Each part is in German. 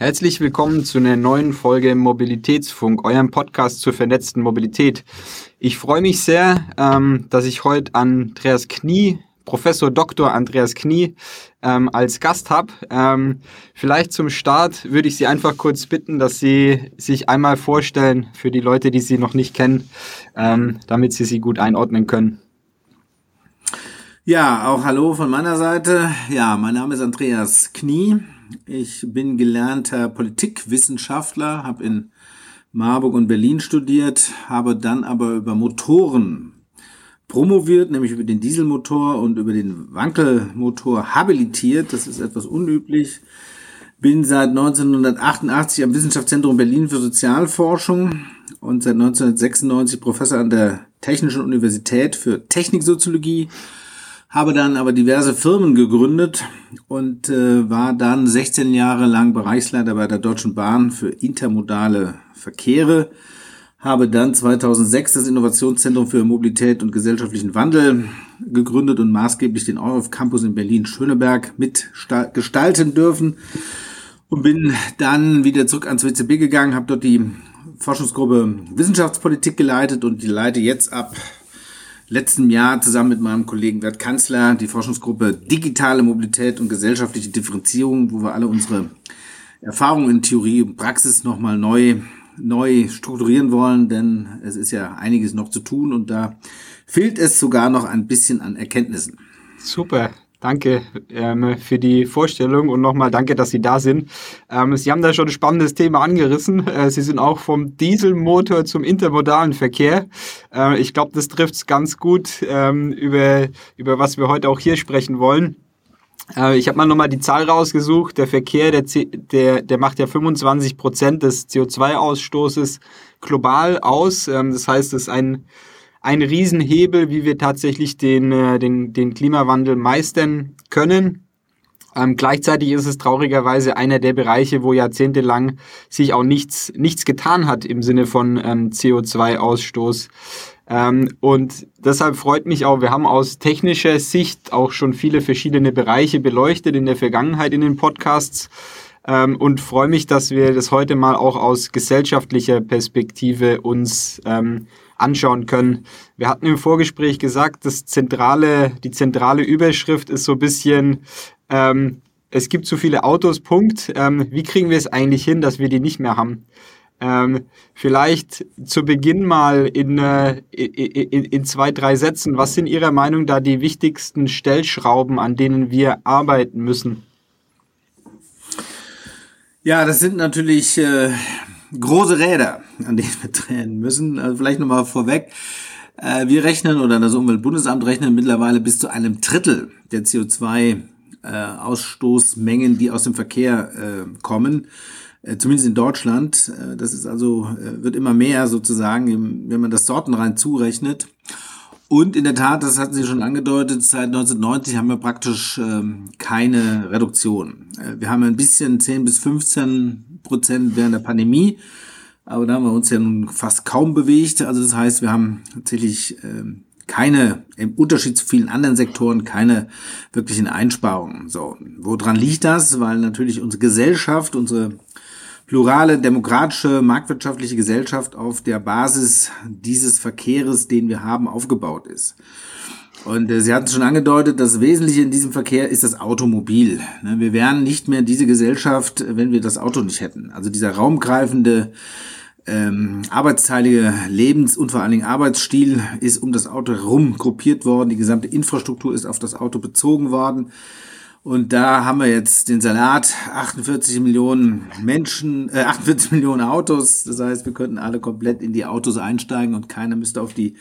Herzlich willkommen zu einer neuen Folge Mobilitätsfunk, eurem Podcast zur vernetzten Mobilität. Ich freue mich sehr, ähm, dass ich heute Andreas Knie, Professor Dr. Andreas Knie, ähm, als Gast habe. Ähm, vielleicht zum Start würde ich Sie einfach kurz bitten, dass Sie sich einmal vorstellen für die Leute, die Sie noch nicht kennen, damit Sie sie gut einordnen können. Ja, auch hallo von meiner Seite. Ja, mein Name ist Andreas Knie. Ich bin gelernter Politikwissenschaftler, habe in Marburg und Berlin studiert, habe dann aber über Motoren promoviert, nämlich über den Dieselmotor und über den Wankelmotor habilitiert. Das ist etwas unüblich. Bin seit 1988 am Wissenschaftszentrum Berlin für Sozialforschung und seit 1996 Professor an der Technischen Universität für Techniksoziologie habe dann aber diverse Firmen gegründet und äh, war dann 16 Jahre lang Bereichsleiter bei der Deutschen Bahn für intermodale Verkehre, habe dann 2006 das Innovationszentrum für Mobilität und gesellschaftlichen Wandel gegründet und maßgeblich den Eurof Campus in Berlin-Schöneberg mitgestalten dürfen und bin dann wieder zurück ans WCB gegangen, habe dort die Forschungsgruppe Wissenschaftspolitik geleitet und die leite jetzt ab letzten Jahr zusammen mit meinem Kollegen Gerd Kanzler die Forschungsgruppe Digitale Mobilität und gesellschaftliche Differenzierung, wo wir alle unsere Erfahrungen in Theorie und Praxis nochmal neu, neu strukturieren wollen, denn es ist ja einiges noch zu tun und da fehlt es sogar noch ein bisschen an Erkenntnissen. Super. Danke ähm, für die Vorstellung und nochmal danke, dass Sie da sind. Ähm, Sie haben da schon ein spannendes Thema angerissen. Äh, Sie sind auch vom Dieselmotor zum intermodalen Verkehr. Äh, ich glaube, das trifft es ganz gut, ähm, über, über was wir heute auch hier sprechen wollen. Äh, ich habe mal nochmal die Zahl rausgesucht. Der Verkehr, der, der, der macht ja 25 Prozent des CO2-Ausstoßes global aus. Ähm, das heißt, es ist ein ein Riesenhebel, wie wir tatsächlich den, äh, den, den Klimawandel meistern können. Ähm, gleichzeitig ist es traurigerweise einer der Bereiche, wo jahrzehntelang sich auch nichts, nichts getan hat im Sinne von ähm, CO2-Ausstoß. Ähm, und deshalb freut mich auch, wir haben aus technischer Sicht auch schon viele verschiedene Bereiche beleuchtet in der Vergangenheit in den Podcasts ähm, und freue mich, dass wir das heute mal auch aus gesellschaftlicher Perspektive uns ähm, anschauen können. Wir hatten im Vorgespräch gesagt, das zentrale, die zentrale Überschrift ist so ein bisschen, ähm, es gibt zu viele Autos, Punkt. Ähm, wie kriegen wir es eigentlich hin, dass wir die nicht mehr haben? Ähm, vielleicht zu Beginn mal in, äh, in, in zwei, drei Sätzen. Was sind Ihrer Meinung da die wichtigsten Stellschrauben, an denen wir arbeiten müssen? Ja, das sind natürlich äh, große Räder, an denen wir drehen müssen. Also vielleicht nochmal vorweg. Äh, wir rechnen oder das Umweltbundesamt rechnet mittlerweile bis zu einem Drittel der CO2-Ausstoßmengen, äh, die aus dem Verkehr äh, kommen. Zumindest in Deutschland. Das ist also, wird immer mehr sozusagen, wenn man das sortenrein zurechnet. Und in der Tat, das hatten Sie schon angedeutet, seit 1990 haben wir praktisch ähm, keine Reduktion. wir haben ein bisschen 10 bis 15 Prozent während der Pandemie. Aber da haben wir uns ja nun fast kaum bewegt. Also das heißt, wir haben tatsächlich ähm, keine, im Unterschied zu vielen anderen Sektoren, keine wirklichen Einsparungen. So, woran liegt das? Weil natürlich unsere Gesellschaft, unsere plurale, demokratische, marktwirtschaftliche Gesellschaft auf der Basis dieses Verkehres, den wir haben, aufgebaut ist. Und äh, Sie hatten schon angedeutet, das Wesentliche in diesem Verkehr ist das Automobil. Ne, wir wären nicht mehr diese Gesellschaft, wenn wir das Auto nicht hätten. Also dieser raumgreifende, ähm, arbeitsteilige Lebens- und vor allen Dingen Arbeitsstil ist um das Auto herum gruppiert worden. Die gesamte Infrastruktur ist auf das Auto bezogen worden. Und da haben wir jetzt den Salat, 48 Millionen Menschen, äh, 48 Millionen Autos. Das heißt, wir könnten alle komplett in die Autos einsteigen und keiner müsste auf die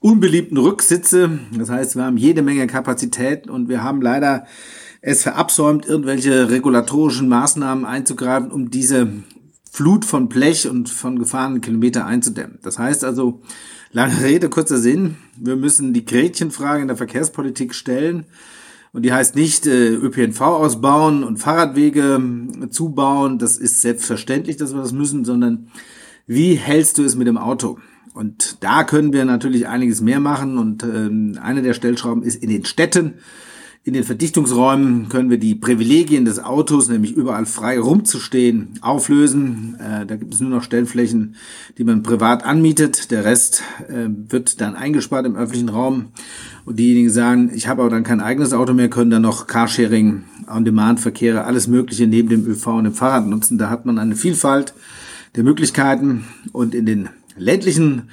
unbeliebten Rücksitze. Das heißt, wir haben jede Menge Kapazität und wir haben leider es verabsäumt, irgendwelche regulatorischen Maßnahmen einzugreifen, um diese Flut von Blech und von gefahrenen Kilometer einzudämmen. Das heißt also, lange Rede, kurzer Sinn, wir müssen die Gretchenfrage in der Verkehrspolitik stellen. Und die heißt nicht äh, ÖPNV ausbauen und Fahrradwege äh, zubauen, das ist selbstverständlich, dass wir das müssen, sondern wie hältst du es mit dem Auto? Und da können wir natürlich einiges mehr machen. Und ähm, eine der Stellschrauben ist in den Städten In den Verdichtungsräumen können wir die Privilegien des Autos, nämlich überall frei rumzustehen, auflösen. Äh, da gibt es nur noch Stellflächen, die man privat anmietet. Der Rest äh, wird dann eingespart im öffentlichen Raum. Und diejenigen sagen, ich habe aber dann kein eigenes Auto mehr, können dann noch Carsharing, On-Demand-Verkehre, alles Mögliche neben dem ÖV und dem Fahrrad nutzen. Da hat man eine Vielfalt der Möglichkeiten. Und in den ländlichen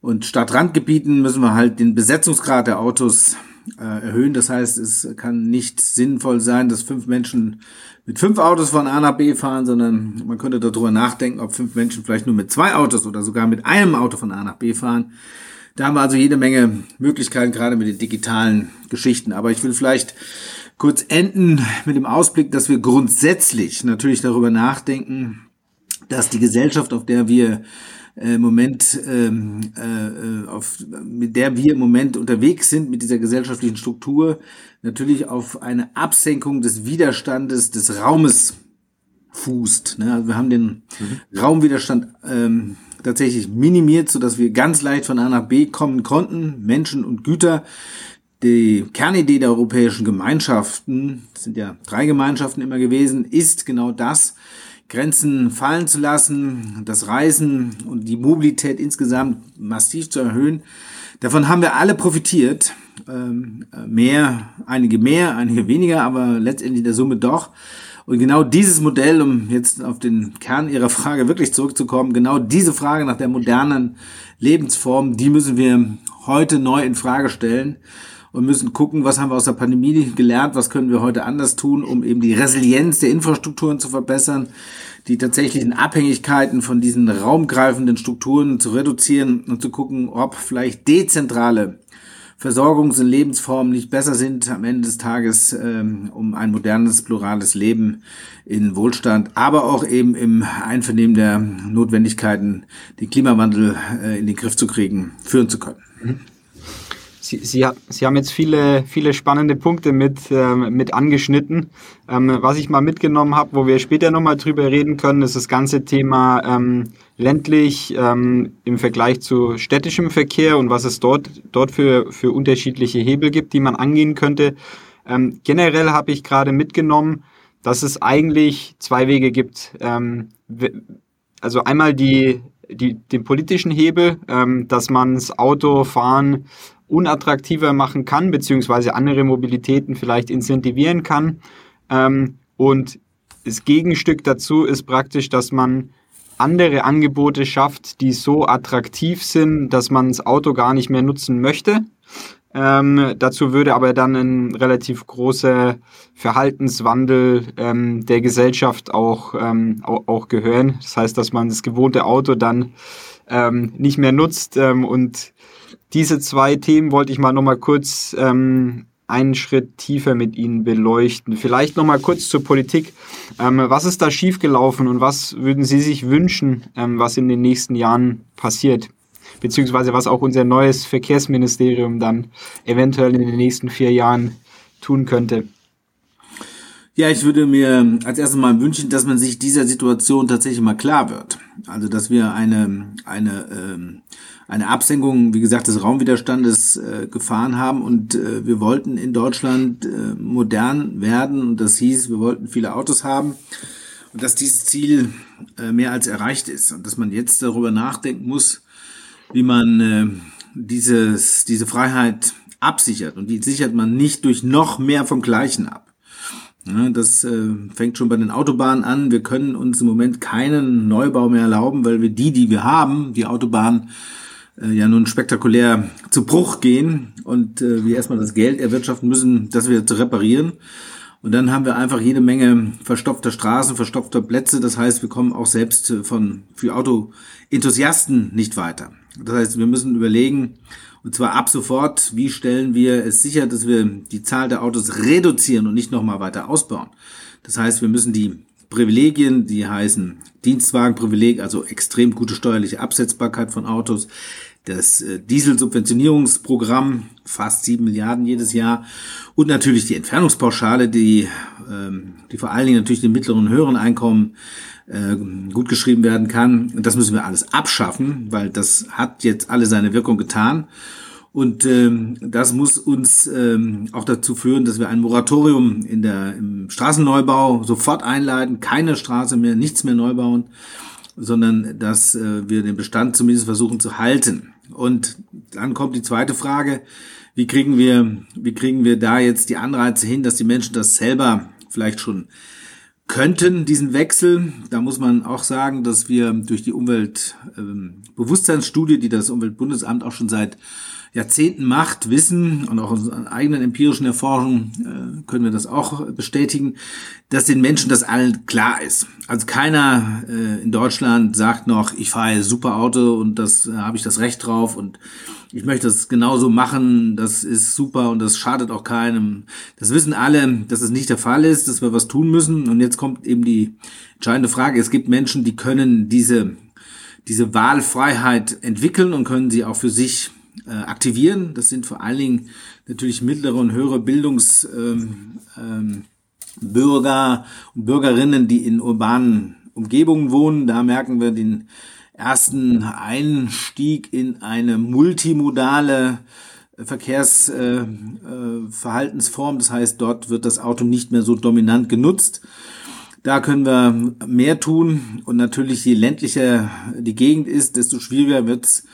und Stadtrandgebieten müssen wir halt den Besetzungsgrad der Autos erhöhen. Das heißt, es kann nicht sinnvoll sein, dass fünf Menschen mit fünf Autos von A nach B fahren, sondern man könnte darüber nachdenken, ob fünf Menschen vielleicht nur mit zwei Autos oder sogar mit einem Auto von A nach B fahren. Da haben wir also jede Menge Möglichkeiten, gerade mit den digitalen Geschichten. Aber ich will vielleicht kurz enden mit dem Ausblick, dass wir grundsätzlich natürlich darüber nachdenken, dass die Gesellschaft, auf der wir äh, im Moment, ähm, äh, auf, mit der wir im Moment unterwegs sind, mit dieser gesellschaftlichen Struktur, natürlich auf eine Absenkung des Widerstandes des Raumes fußt. Ne? Also wir haben den mhm. Raumwiderstand ähm, tatsächlich minimiert, so dass wir ganz leicht von A nach B kommen konnten, Menschen und Güter. Die Kernidee der europäischen Gemeinschaften, das sind ja drei Gemeinschaften immer gewesen, ist genau das, Grenzen fallen zu lassen, das Reisen und die Mobilität insgesamt massiv zu erhöhen. Davon haben wir alle profitiert. Ähm, mehr, einige mehr, einige weniger, aber letztendlich der Summe doch. Und genau dieses Modell, um jetzt auf den Kern Ihrer Frage wirklich zurückzukommen, genau diese Frage nach der modernen Lebensform, die müssen wir heute neu in Frage stellen und müssen gucken, was haben wir aus der Pandemie gelernt, was können wir heute anders tun, um eben die Resilienz der Infrastrukturen zu verbessern, die tatsächlichen Abhängigkeiten von diesen raumgreifenden Strukturen zu reduzieren und zu gucken, ob vielleicht dezentrale Versorgungs- und Lebensformen nicht besser sind am Ende des Tages, ähm, um ein modernes, plurales Leben in Wohlstand, aber auch eben im Einvernehmen der Notwendigkeiten, den Klimawandel äh, in den Griff zu kriegen, führen zu können. Mhm. Sie, Sie, Sie, haben jetzt viele, viele spannende Punkte mit, ähm, mit angeschnitten. Ähm, was ich mal mitgenommen habe, wo wir später nochmal drüber reden können, ist das ganze Thema ähm, ländlich ähm, im Vergleich zu städtischem Verkehr und was es dort, dort für, für unterschiedliche Hebel gibt, die man angehen könnte. Ähm, generell habe ich gerade mitgenommen, dass es eigentlich zwei Wege gibt. Ähm, also einmal die, die, den politischen Hebel, dass man das Autofahren unattraktiver machen kann, beziehungsweise andere Mobilitäten vielleicht incentivieren kann. Ähm, und das Gegenstück dazu ist praktisch, dass man andere Angebote schafft, die so attraktiv sind, dass man das Auto gar nicht mehr nutzen möchte. Ähm, dazu würde aber dann ein relativ großer Verhaltenswandel ähm, der Gesellschaft auch, ähm, auch, auch, gehören. Das heißt, dass man das gewohnte Auto dann ähm, nicht mehr nutzt ähm, und diese zwei Themen wollte ich mal nochmal kurz ähm, einen Schritt tiefer mit Ihnen beleuchten. Vielleicht nochmal kurz zur Politik. Ähm, was ist da schiefgelaufen und was würden Sie sich wünschen, ähm, was in den nächsten Jahren passiert? Beziehungsweise was auch unser neues Verkehrsministerium dann eventuell in den nächsten vier Jahren tun könnte? Ja, ich würde mir als erstes mal wünschen, dass man sich dieser Situation tatsächlich mal klar wird. Also, dass wir eine, eine, ähm, eine Absenkung, wie gesagt, des Raumwiderstandes äh, gefahren haben. Und äh, wir wollten in Deutschland äh, modern werden. Und das hieß, wir wollten viele Autos haben. Und dass dieses Ziel äh, mehr als erreicht ist. Und dass man jetzt darüber nachdenken muss, wie man äh, dieses, diese Freiheit absichert. Und die sichert man nicht durch noch mehr vom Gleichen ab. Ja, das äh, fängt schon bei den Autobahnen an. Wir können uns im Moment keinen Neubau mehr erlauben, weil wir die, die wir haben, die Autobahnen, äh, ja nun spektakulär zu Bruch gehen und äh, wir erstmal das Geld erwirtschaften müssen, das wieder zu reparieren. Und dann haben wir einfach jede Menge verstopfter Straßen, verstopfter Plätze. Das heißt, wir kommen auch selbst von für Autoenthusiasten nicht weiter. Das heißt, wir müssen überlegen, und zwar ab sofort, wie stellen wir es sicher, dass wir die Zahl der Autos reduzieren und nicht nochmal weiter ausbauen. Das heißt, wir müssen die Privilegien, die heißen Dienstwagenprivileg, also extrem gute steuerliche Absetzbarkeit von Autos, das äh, Dieselsubventionierungsprogramm, fast sieben Milliarden jedes Jahr und natürlich die Entfernungspauschale, die, ähm, die vor allen Dingen natürlich den mittleren und höheren Einkommen äh, gut geschrieben werden kann. Das müssen wir alles abschaffen, weil das hat jetzt alle seine Wirkung getan. Und ähm, das muss uns ähm, auch dazu führen, dass wir ein Moratorium in der, im Straßenneubau sofort einleiten, keine Straße mehr, nichts mehr neu bauen, sondern dass äh, wir den Bestand zumindest versuchen zu halten. Und dann kommt die zweite Frage, wie kriegen wir, wie kriegen wir da jetzt die Anreize hin, dass die Menschen das selber vielleicht schon könnten, diesen Wechsel. Da muss man auch sagen, dass wir durch die Umweltbewusstseinsstudie, die das Umweltbundesamt auch schon seit Jahrzehnten macht, wissen und auch aus eigenen empirischen Erforschungen äh, können wir das auch bestätigen, dass den Menschen das allen klar ist. Also keiner äh, in Deutschland sagt noch, ich fahre super Auto und das äh, habe ich das Recht drauf und ich möchte das genauso machen, das ist super und das schadet auch keinem. Das wissen alle, dass es nicht der Fall ist, dass wir was tun müssen. Und jetzt kommt eben die entscheidende Frage. Es gibt Menschen, die können diese, diese Wahlfreiheit entwickeln und können sie auch für sich äh, aktivieren. Das sind vor allen Dingen natürlich mittlere und höhere Bildungsbürger ähm, ähm, und Bürgerinnen, die in urbanen Umgebungen wohnen. Da merken wir den ersten Einstieg in eine multimodale Verkehrsverhaltensform. Äh, äh, das heißt, dort wird das Auto nicht mehr so dominant genutzt. Da können wir mehr tun. Und natürlich, je ländlicher die Gegend ist, desto schwieriger wird es, äh,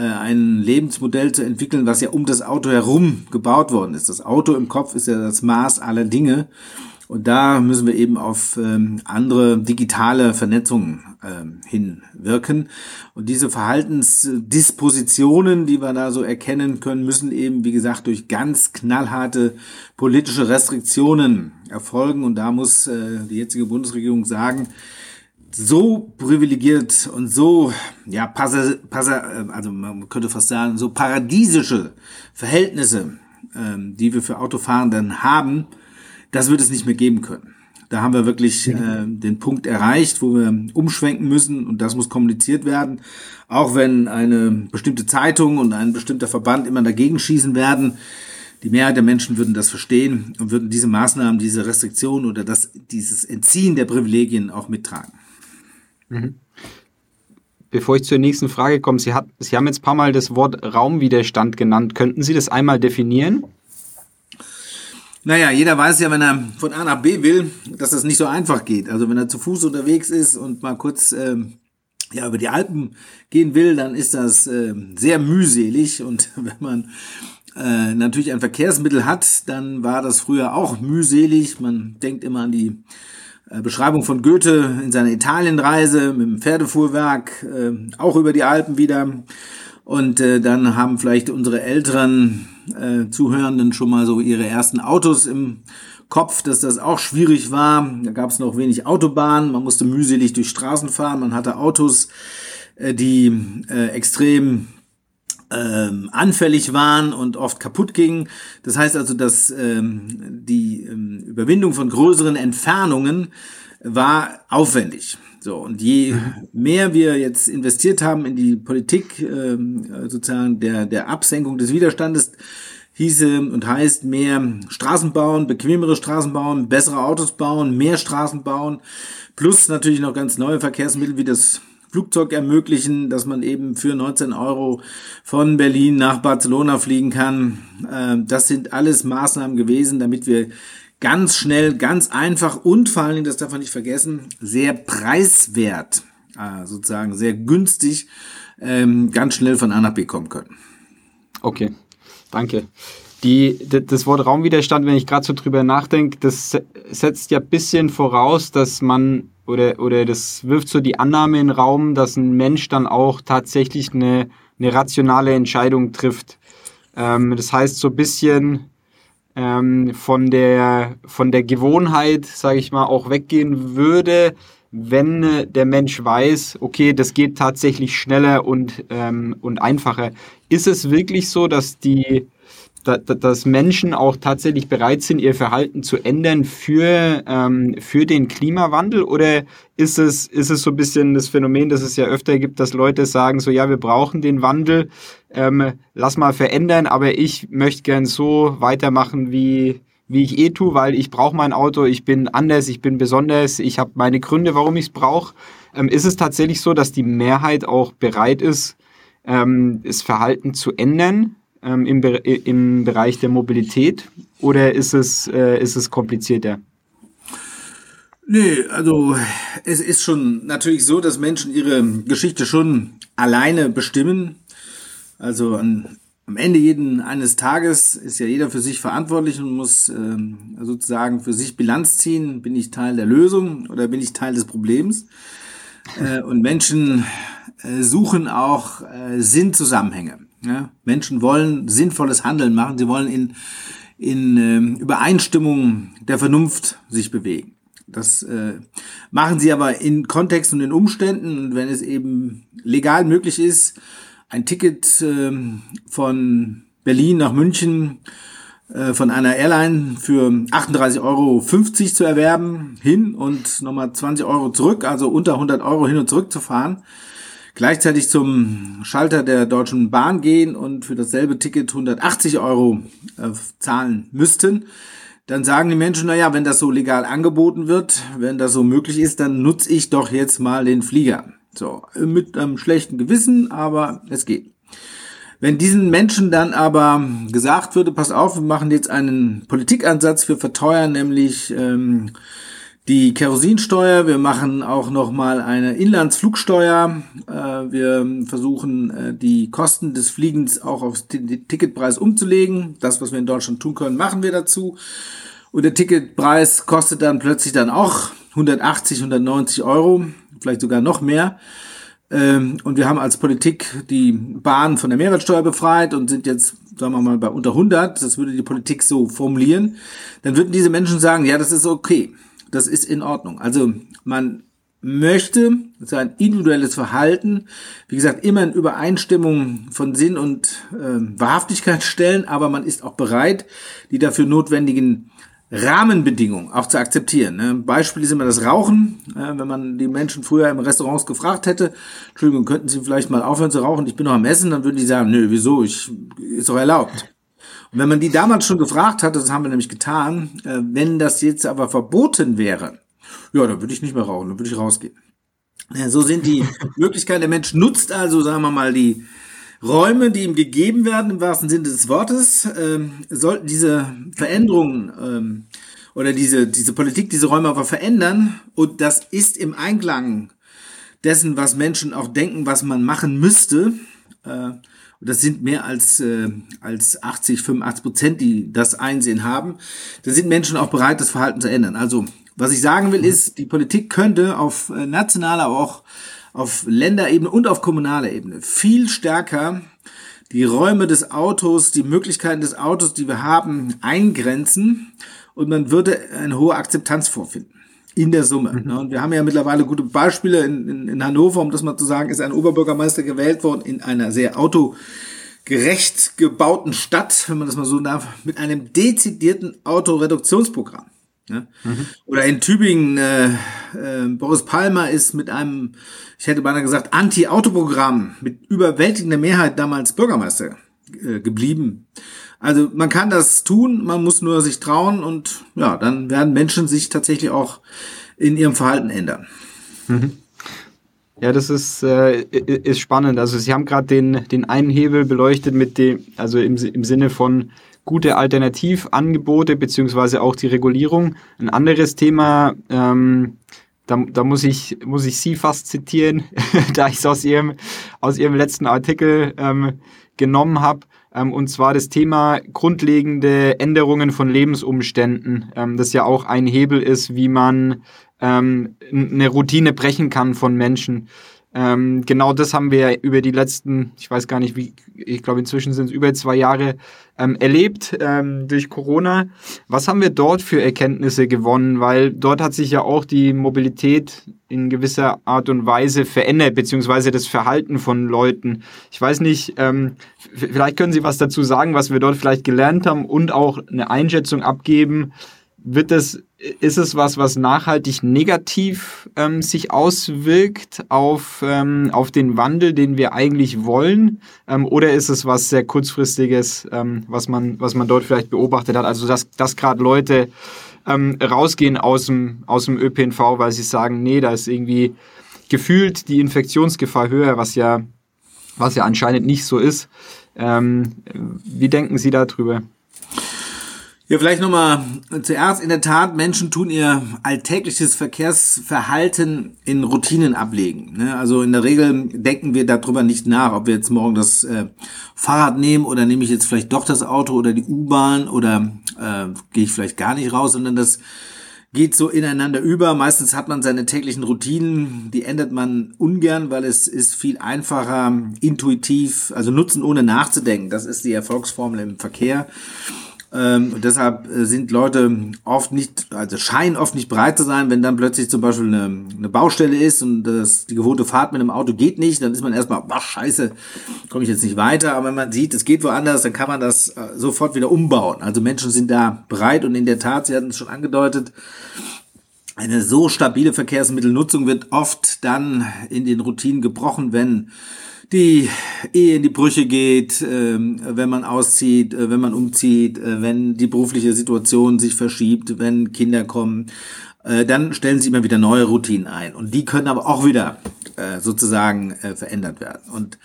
ein Lebensmodell zu entwickeln, was ja um das Auto herum gebaut worden ist. Das Auto im Kopf ist ja das Maß aller Dinge. Und da müssen wir eben auf ähm, andere digitale Vernetzungen ähm, hinwirken. Und diese Verhaltensdispositionen, die wir da so erkennen können, müssen eben, wie gesagt, durch ganz knallharte politische Restriktionen erfolgen. Und da muss äh, die jetzige Bundesregierung sagen, so privilegiert und so, ja, passa, passa, äh, also man könnte fast sagen, so paradiesische Verhältnisse, ähm, die wir für Autofahrenden haben, das wird es nicht mehr geben können. Da haben wir wirklich äh, den Punkt erreicht, wo wir umschwenken müssen und das muss kommuniziert werden. Auch wenn eine bestimmte Zeitung und ein bestimmter Verband immer dagegen schießen werden, die Mehrheit der Menschen würden das verstehen und würden diese Maßnahmen, diese Restriktionen oder das, dieses Entziehen der Privilegien auch mittragen. Mhm. Bevor ich zur nächsten Frage komme, Sie, hat, Sie haben jetzt ein paar Mal das Wort Raumwiderstand genannt. Könnten Sie das einmal definieren? Naja, jeder weiß ja, wenn er von A nach B will, dass das nicht so einfach geht. Also wenn er zu Fuß unterwegs ist und mal kurz ähm, ja, über die Alpen gehen will, dann ist das äh, sehr mühselig. Und wenn man äh, natürlich ein Verkehrsmittel hat, dann war das früher auch mühselig. Man denkt immer an die Beschreibung von Goethe in seiner Italienreise mit dem Pferdefuhrwerk, äh, auch über die Alpen wieder. Und äh, dann haben vielleicht unsere älteren äh, Zuhörenden schon mal so ihre ersten Autos im Kopf, dass das auch schwierig war. Da gab es noch wenig Autobahnen, man musste mühselig durch Straßen fahren, man hatte Autos, äh, die äh, extrem ähm, anfällig waren und oft kaputt gingen. Das heißt also, dass ähm, die ähm, Überwindung von größeren Entfernungen war aufwendig. So, und je mehr wir jetzt investiert haben in die Politik, ähm, sozusagen der, der Absenkung des Widerstandes, hieße und heißt mehr Straßen bauen, bequemere Straßen bauen, bessere Autos bauen, mehr Straßen bauen, plus natürlich noch ganz neue Verkehrsmittel wie das Flugzeug ermöglichen, dass man eben für 19 Euro von Berlin nach Barcelona fliegen kann. Ähm, das sind alles Maßnahmen gewesen, damit wir ganz schnell, ganz einfach und vor allen Dingen, das darf man nicht vergessen, sehr preiswert, äh, sozusagen sehr günstig, ähm, ganz schnell von A nach B kommen können. Okay, danke. Die, das Wort Raumwiderstand, wenn ich gerade so drüber nachdenke, das setzt ja ein bisschen voraus, dass man oder, oder das wirft so die Annahme in den Raum, dass ein Mensch dann auch tatsächlich eine, eine rationale Entscheidung trifft. Ähm, das heißt, so ein bisschen ähm, von, der, von der Gewohnheit, sage ich mal, auch weggehen würde, wenn äh, der Mensch weiß, okay, das geht tatsächlich schneller und, ähm, und einfacher. Ist es wirklich so, dass die dass Menschen auch tatsächlich bereit sind, ihr Verhalten zu ändern für, ähm, für den Klimawandel? Oder ist es, ist es so ein bisschen das Phänomen, dass es ja öfter gibt, dass Leute sagen, so ja, wir brauchen den Wandel, ähm, lass mal verändern, aber ich möchte gern so weitermachen, wie, wie ich eh tue, weil ich brauche mein Auto, ich bin anders, ich bin besonders, ich habe meine Gründe, warum ich es brauche. Ähm, ist es tatsächlich so, dass die Mehrheit auch bereit ist, ähm, das Verhalten zu ändern? Ähm, im, im Bereich der Mobilität oder ist es, äh, ist es komplizierter? Nee, also es ist schon natürlich so, dass Menschen ihre Geschichte schon alleine bestimmen. Also an, am Ende jeden eines Tages ist ja jeder für sich verantwortlich und muss ähm, sozusagen für sich Bilanz ziehen. Bin ich Teil der Lösung oder bin ich Teil des Problems? Äh, und Menschen äh, suchen auch äh, Sinnzusammenhänge. Ja? Menschen wollen sinnvolles Handeln machen. Sie wollen in, in äh, Übereinstimmung der Vernunft sich bewegen. Das äh, machen sie aber in Kontext und in Umständen. Und wenn es eben legal möglich ist, ein Ticket äh, von Berlin nach München äh, von einer Airline für 38,50 Euro zu erwerben, hin und nochmal 20 Euro zurück, also unter 100 Euro hin und zurück zu fahren, gleichzeitig zum Schalter der Deutschen Bahn gehen und für dasselbe Ticket 180 Euro äh, zahlen müssten, dann sagen die Menschen, na ja, wenn das so legal angeboten wird, wenn das so möglich ist, dann nutze ich doch jetzt mal den Flieger. So, mit einem schlechten Gewissen, aber es geht. Wenn diesen Menschen dann aber gesagt würde, pass auf, wir machen jetzt einen Politikansatz für Verteuern, nämlich ähm, die Kerosinsteuer, wir machen auch nochmal eine Inlandsflugsteuer, äh, wir versuchen äh, die Kosten des Fliegens auch auf den Ticketpreis umzulegen. Das, was wir in Deutschland tun können, machen wir dazu. Und der Ticketpreis kostet dann plötzlich dann auch 180, 190 Euro, vielleicht sogar noch mehr. Ähm, und wir haben als Politik die Bahn von der Mehrwertsteuer befreit und sind jetzt, sagen wir mal, bei unter 100. Das würde die Politik so formulieren. Dann würden diese Menschen sagen, ja, das ist okay das ist in Ordnung. Also man möchte sein individuelles Verhalten, wie gesagt, immer in Übereinstimmung von Sinn und äh, Wahrhaftigkeit stellen, aber man ist auch bereit, die dafür notwendigen Rahmenbedingungen auch zu akzeptieren. Ne? Beispiel ist immer das Rauchen. Äh, wenn man die Menschen früher im Restaurants gefragt hätte, Entschuldigung, könnten Sie vielleicht mal aufhören zu rauchen? Ich bin noch am Essen, dann würden die sagen, nö, wieso? Ich, ist doch erlaubt. Und wenn man die damals schon gefragt hat, das haben wir nämlich getan, äh, wenn das jetzt aber verboten wäre, ja, dann würde ich nicht mehr rauchen, dann würde ich rausgehen. Ja, so sind die Möglichkeiten. Der Mensch nutzt also, sagen wir mal, die Räume, die ihm gegeben werden, im wahrsten Sinne des Wortes. Ähm, sollten diese Veränderungen ähm, oder diese, diese Politik diese Räume aber verändern und das ist im Einklang dessen, was Menschen auch denken, was man machen müsste, äh, das sind mehr als, äh, als 80, 85 Prozent, die das Einsehen haben, da sind Menschen auch bereit, das Verhalten zu ändern. Also, was ich sagen will, ist, die Politik könnte auf äh, nationaler, aber auch auf Länderebene und auf kommunaler Ebene viel stärker die Räume des Autos, die Möglichkeiten des Autos, die wir haben, eingrenzen. Und man würde eine hohe Akzeptanz vorfinden in der Summe. Mhm. Ne? Und wir haben ja mittlerweile gute Beispiele in, in, in Hannover, um das mal zu sagen, ist ein Oberbürgermeister gewählt worden in einer sehr autogerecht gebauten Stadt, wenn man das mal so darf, mit einem dezidierten Autoreduktionsprogramm. Ja? Mhm. Oder in Tübingen, äh, äh, Boris Palmer ist mit einem, ich hätte beinahe gesagt, Anti-Auto-Programm mit überwältigender Mehrheit damals Bürgermeister äh, geblieben. Also man kann das tun, man muss nur sich trauen und ja, dann werden Menschen sich tatsächlich auch in ihrem Verhalten ändern. Mhm. Ja, das ist, äh, ist spannend. Also Sie haben gerade den, den einen Hebel beleuchtet mit dem, also im, im Sinne von gute Alternativangebote beziehungsweise auch die Regulierung. Ein anderes Thema, ähm, da, da muss ich muss ich Sie fast zitieren, da ich es aus Ihrem aus Ihrem letzten Artikel ähm, genommen habe. Ähm, und zwar das Thema grundlegende Änderungen von Lebensumständen, ähm, das ja auch ein Hebel ist, wie man ähm, eine Routine brechen kann von Menschen. Ähm, genau das haben wir über die letzten, ich weiß gar nicht, wie, ich glaube inzwischen sind es über zwei Jahre ähm, erlebt ähm, durch Corona. Was haben wir dort für Erkenntnisse gewonnen? Weil dort hat sich ja auch die Mobilität in gewisser Art und Weise verändert, beziehungsweise das Verhalten von Leuten. Ich weiß nicht, ähm, vielleicht können Sie was dazu sagen, was wir dort vielleicht gelernt haben und auch eine Einschätzung abgeben, wird es, ist es was, was nachhaltig negativ ähm, sich auswirkt auf, ähm, auf den Wandel, den wir eigentlich wollen? Ähm, oder ist es was sehr kurzfristiges, ähm, was, man, was man dort vielleicht beobachtet hat? Also, dass, dass gerade Leute ähm, rausgehen aus dem, aus dem ÖPNV, weil sie sagen, nee, da ist irgendwie gefühlt die Infektionsgefahr höher, was ja was ja anscheinend nicht so ist. Ähm, wie denken Sie darüber? Ja, vielleicht nochmal zuerst. In der Tat, Menschen tun ihr alltägliches Verkehrsverhalten in Routinen ablegen. Ne? Also in der Regel denken wir darüber nicht nach, ob wir jetzt morgen das äh, Fahrrad nehmen oder nehme ich jetzt vielleicht doch das Auto oder die U-Bahn oder äh, gehe ich vielleicht gar nicht raus, sondern das geht so ineinander über. Meistens hat man seine täglichen Routinen, die ändert man ungern, weil es ist viel einfacher, intuitiv, also nutzen ohne nachzudenken. Das ist die Erfolgsformel im Verkehr. Ähm, und deshalb äh, sind Leute oft nicht, also scheinen oft nicht bereit zu sein, wenn dann plötzlich zum Beispiel eine, eine Baustelle ist und das, die gewohnte Fahrt mit einem Auto geht nicht, dann ist man erstmal, ach scheiße, komme ich jetzt nicht weiter. Aber wenn man sieht, es geht woanders, dann kann man das äh, sofort wieder umbauen. Also Menschen sind da bereit und in der Tat, Sie hatten es schon angedeutet, eine so stabile Verkehrsmittelnutzung wird oft dann in den Routinen gebrochen, wenn die Ehe in die Brüche geht, äh, wenn man auszieht, äh, wenn man umzieht, äh, wenn die berufliche Situation sich verschiebt, wenn Kinder kommen, äh, dann stellen sie immer wieder neue Routinen ein. Und die können aber auch wieder sozusagen verändert werden. Und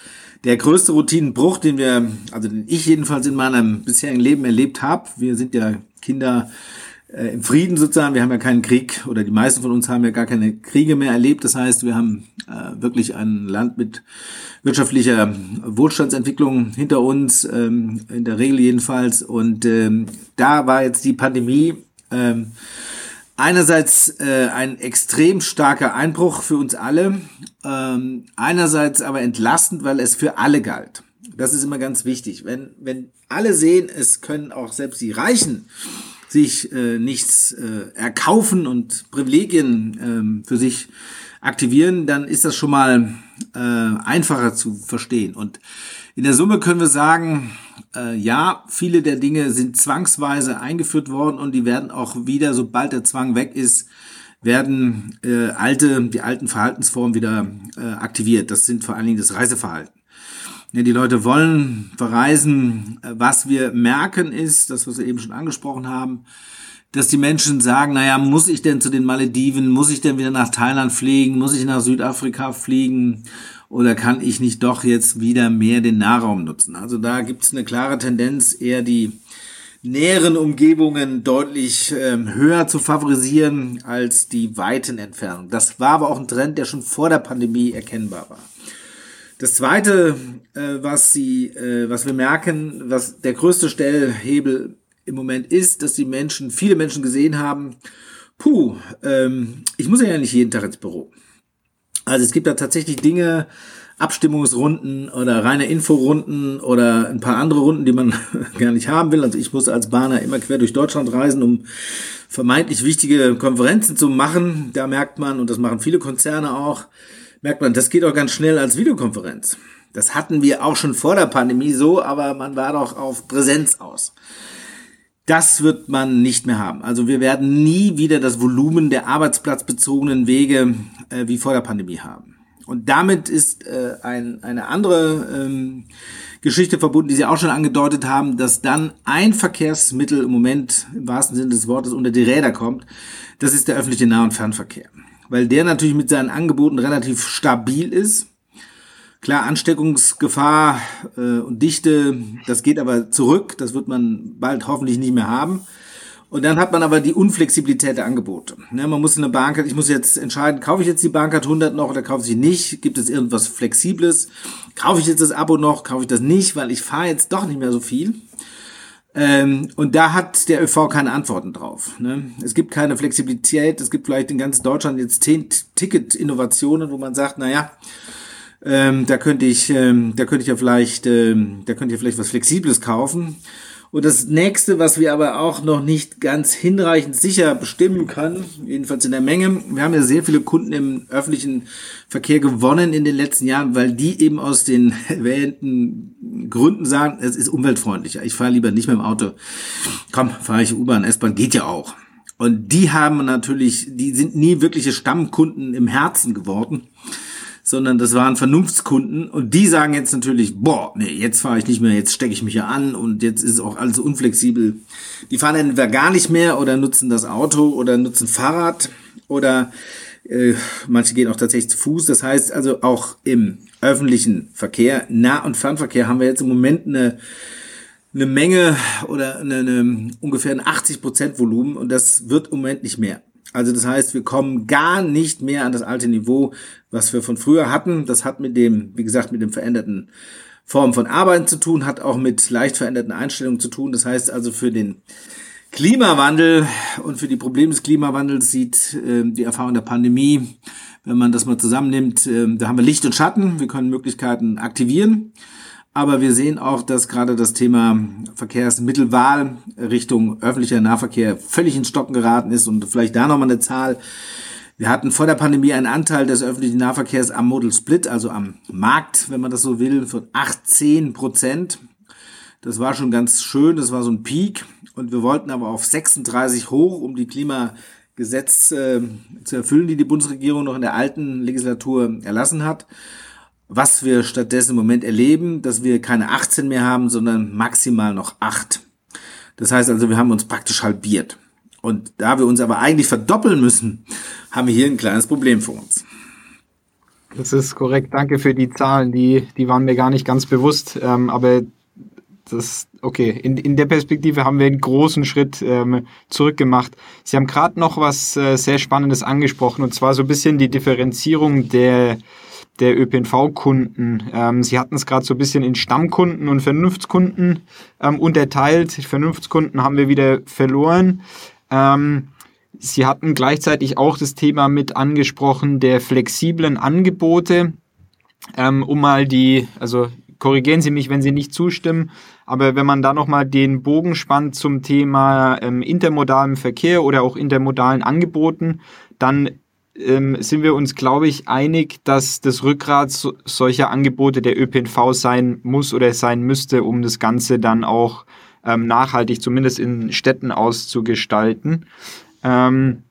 der größte Routinenbruch, den wir, also den ich jedenfalls in meinem bisherigen Leben erlebt habe, wir sind ja Kinder äh, im Frieden sozusagen. Wir haben ja keinen Krieg oder die meisten von uns haben ja gar keine Kriege mehr erlebt. Das heißt, wir haben äh, wirklich ein Land mit wirtschaftlicher Wohlstandsentwicklung hinter uns, ähm, in der Regel jedenfalls. Und ähm, da war jetzt die Pandemie ähm, einerseits äh, ein extrem starker Einbruch für uns alle, ähm, einerseits aber entlastend, weil es für alle galt. Das ist immer ganz wichtig. Wenn, wenn alle sehen, es können auch selbst die Reichen sich äh, nichts äh, erkaufen und Privilegien ähm, für sich aktivieren, dann ist das schon mal äh, einfacher zu verstehen. Und in der Summe können wir sagen, äh, ja, viele der Dinge sind zwangsweise eingeführt worden und die werden auch wieder, sobald der Zwang weg ist, werden äh, alte, die alten Verhaltensformen wieder äh, aktiviert. Das sind vor allen Dingen das Reiseverhalten. Ja, die Leute wollen verreisen. Was wir merken ist, das, was wir eben schon angesprochen haben, dass die Menschen sagen, naja, muss ich denn zu den Malediven, muss ich denn wieder nach Thailand fliegen, muss ich nach Südafrika fliegen oder kann ich nicht doch jetzt wieder mehr den Nahraum nutzen? Also da gibt es eine klare Tendenz, eher die näheren Umgebungen deutlich ähm, höher zu favorisieren als die weiten Entfernungen. Das war aber auch ein Trend, der schon vor der Pandemie erkennbar war. Das zweite, äh, was sie, äh, was wir merken, was der größte Stellhebel im Moment ist, dass die Menschen, viele Menschen gesehen haben, puh, ähm, ich muss ja nicht jeden Tag ins Büro. Also es gibt da tatsächlich Dinge, Abstimmungsrunden oder reine Inforunden oder ein paar andere Runden, die man gar nicht haben will. Also ich muss als Bahner immer quer durch Deutschland reisen, um vermeintlich wichtige Konferenzen zu machen. Da merkt man, und das machen viele Konzerne auch, merkt man, das geht auch ganz schnell als Videokonferenz. Das hatten wir auch schon vor der Pandemie so, aber man war doch auf Präsenz aus. Das wird man nicht mehr haben. Also wir werden nie wieder das Volumen der arbeitsplatzbezogenen Wege äh, wie vor der Pandemie haben. Und damit ist äh, ein, eine andere ähm, Geschichte verbunden, die Sie auch schon angedeutet haben, dass dann ein Verkehrsmittel im Moment im wahrsten Sinne des Wortes unter die Räder kommt. Das ist der öffentliche Nah- und Fernverkehr weil der natürlich mit seinen Angeboten relativ stabil ist. Klar, Ansteckungsgefahr äh, und Dichte, das geht aber zurück. Das wird man bald hoffentlich nicht mehr haben. Und dann hat man aber die Unflexibilität der Angebote. Ne, man muss eine Bahncard, ich muss jetzt entscheiden, kaufe ich jetzt die Bahncard 100 noch oder kaufe ich sie nicht? Gibt es irgendwas Flexibles? Kaufe ich jetzt das Abo noch? Kaufe ich das nicht? Weil ich fahre jetzt doch nicht mehr so viel. Ähm, und da hat der ÖV keine Antworten drauf. Ne? Es gibt keine Flexibilität. Es gibt vielleicht in ganz Deutschland jetzt zehn Ticket-Innovationen, wo man sagt, na ja, ähm, da könnte ich, ähm, da könnte ich ja vielleicht, ähm, da könnte ich ja vielleicht was Flexibles kaufen. Und das nächste, was wir aber auch noch nicht ganz hinreichend sicher bestimmen können, jedenfalls in der Menge, wir haben ja sehr viele Kunden im öffentlichen Verkehr gewonnen in den letzten Jahren, weil die eben aus den erwähnten Gründen sagen, es ist umweltfreundlicher. Ich fahre lieber nicht mehr im Auto. Komm, fahre ich U-Bahn, S-Bahn, geht ja auch. Und die haben natürlich, die sind nie wirkliche Stammkunden im Herzen geworden sondern das waren Vernunftskunden und die sagen jetzt natürlich, boah, nee, jetzt fahre ich nicht mehr, jetzt stecke ich mich ja an und jetzt ist auch alles unflexibel. Die fahren entweder gar nicht mehr oder nutzen das Auto oder nutzen Fahrrad oder Äh, manche gehen auch tatsächlich zu Fuß. Das heißt also auch im öffentlichen Verkehr, Nah- und Fernverkehr haben wir jetzt im Moment eine, eine Menge oder eine, eine, ungefähr ein 80 Prozent Volumen und das wird im Moment nicht mehr. Also das heißt, wir kommen gar nicht mehr an das alte Niveau, was wir von früher hatten. Das hat mit dem, wie gesagt, mit dem veränderten Form von Arbeiten zu tun, hat auch mit leicht veränderten Einstellungen zu tun. Das heißt also für den Klimawandel und für die Probleme des Klimawandels sieht äh, die Erfahrung der Pandemie, wenn man das mal zusammennimmt, äh, da haben wir Licht und Schatten, wir können Möglichkeiten aktivieren, aber wir sehen auch, dass gerade das Thema Verkehrsmittelwahl Richtung öffentlicher Nahverkehr völlig ins Stocken geraten ist und vielleicht da nochmal eine Zahl. Wir hatten vor der Pandemie einen Anteil des öffentlichen Nahverkehrs am Model Split, also am Markt, wenn man das so will, von 18 Prozent. Das war schon ganz schön, das war so ein Peak. Und wir wollten aber auf 36 hoch, um die Klimagesetze äh, zu erfüllen, die die Bundesregierung noch in der alten Legislatur erlassen hat. Was wir stattdessen im Moment erleben, dass wir keine 18 mehr haben, sondern maximal noch 8. Das heißt also, wir haben uns praktisch halbiert. Und da wir uns aber eigentlich verdoppeln müssen, haben wir hier ein kleines Problem vor uns. Das ist korrekt. Danke für die Zahlen. Die, die waren mir gar nicht ganz bewusst. Ähm, aber das, okay, in, in der Perspektive haben wir einen großen Schritt ähm, zurückgemacht. Sie haben gerade noch was äh, sehr Spannendes angesprochen, und zwar so ein bisschen die Differenzierung der, der ÖPNV-Kunden. Ähm, Sie hatten es gerade so ein bisschen in Stammkunden und Vernunftskunden ähm, unterteilt. Vernunftskunden haben wir wieder verloren. Ähm, Sie hatten gleichzeitig auch das Thema mit angesprochen der flexiblen Angebote, ähm, um mal die, also korrigieren Sie mich, wenn Sie nicht zustimmen, aber wenn man da nochmal den Bogen spannt zum Thema ähm, intermodalen Verkehr oder auch intermodalen Angeboten, dann ähm, sind wir uns, glaube ich, einig, dass das Rückgrat so, solcher Angebote der ÖPNV sein muss oder sein müsste, um das Ganze dann auch ähm, nachhaltig, zumindest in Städten auszugestalten. Ähm,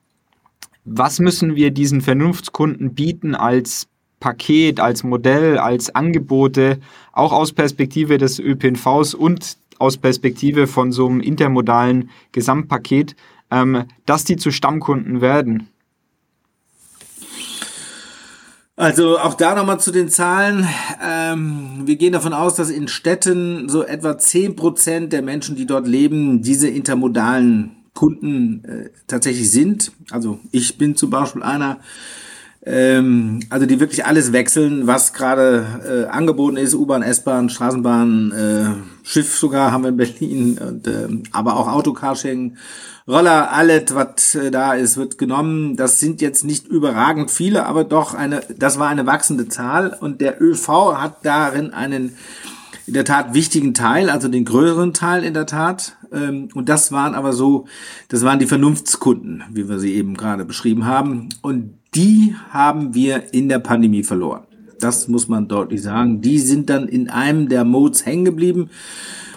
was müssen wir diesen Vernunftskunden bieten als Paket, als Modell, als Angebote, auch aus Perspektive des ÖPNVs und aus Perspektive von so einem intermodalen Gesamtpaket, ähm, dass die zu Stammkunden werden? Also auch da nochmal zu den Zahlen. Ähm, wir gehen davon aus, dass in Städten so etwa zehn Prozent der Menschen, die dort leben, diese intermodalen Kunden äh, tatsächlich sind. Also ich bin zum Beispiel einer, ähm, also die wirklich alles wechseln, was gerade äh, angeboten ist, U-Bahn, S-Bahn, Straßenbahn, äh, Schiff sogar haben wir in Berlin, und, äh, aber auch Autocarsharing, Roller, alles, was äh, da ist, wird genommen. Das sind jetzt nicht überragend viele, aber doch eine, das war eine wachsende Zahl und der ÖV hat darin einen in der Tat wichtigen Teil, also den größeren Teil in der Tat. Ähm, und das waren aber so, das waren die Vernunftskunden, wie wir sie eben gerade beschrieben haben. Und die haben wir in der Pandemie verloren. Das muss man deutlich sagen. Die sind dann in einem der Modes hängen geblieben.